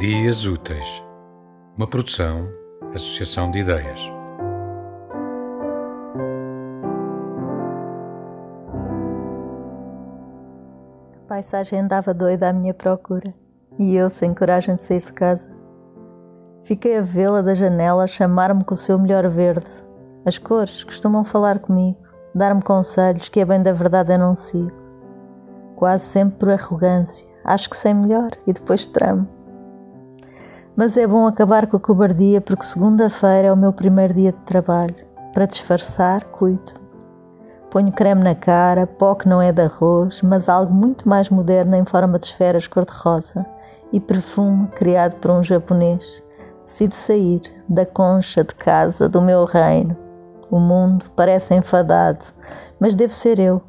Dias Úteis, uma produção, associação de ideias. A paisagem andava doida à minha procura e eu sem coragem de sair de casa. Fiquei a vê-la da janela chamar-me com o seu melhor verde. As cores costumam falar comigo, dar-me conselhos que a bem da verdade eu não sigo. Quase sempre por arrogância, acho que sei melhor e depois tramo. Mas é bom acabar com a cobardia porque segunda-feira é o meu primeiro dia de trabalho. Para disfarçar, cuido. Ponho creme na cara, pó que não é de arroz, mas algo muito mais moderno em forma de esferas cor-de-rosa e perfume criado por um japonês. Decido sair da concha de casa do meu reino. O mundo parece enfadado, mas devo ser eu.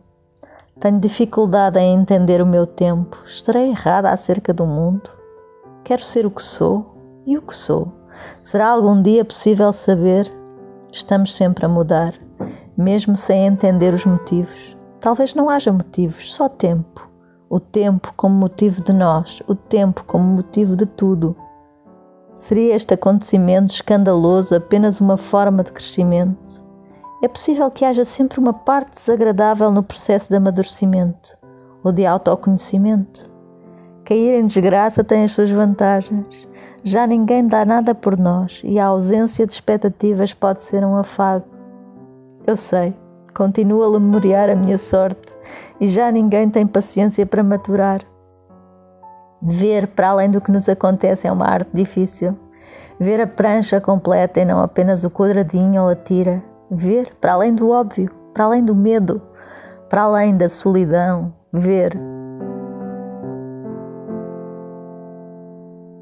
Tenho dificuldade em entender o meu tempo. Estarei errada acerca do mundo? Quero ser o que sou e o que sou. Será algum dia possível saber? Estamos sempre a mudar, mesmo sem entender os motivos. Talvez não haja motivos, só tempo. O tempo como motivo de nós, o tempo como motivo de tudo. Seria este acontecimento escandaloso apenas uma forma de crescimento? É possível que haja sempre uma parte desagradável no processo de amadurecimento ou de autoconhecimento. Cair em desgraça tem as suas vantagens. Já ninguém dá nada por nós e a ausência de expectativas pode ser um afago. Eu sei, continuo a memoriar a minha sorte e já ninguém tem paciência para maturar. Ver para além do que nos acontece é uma arte difícil. Ver a prancha completa e não apenas o quadradinho ou a tira. Ver para além do óbvio, para além do medo, para além da solidão. Ver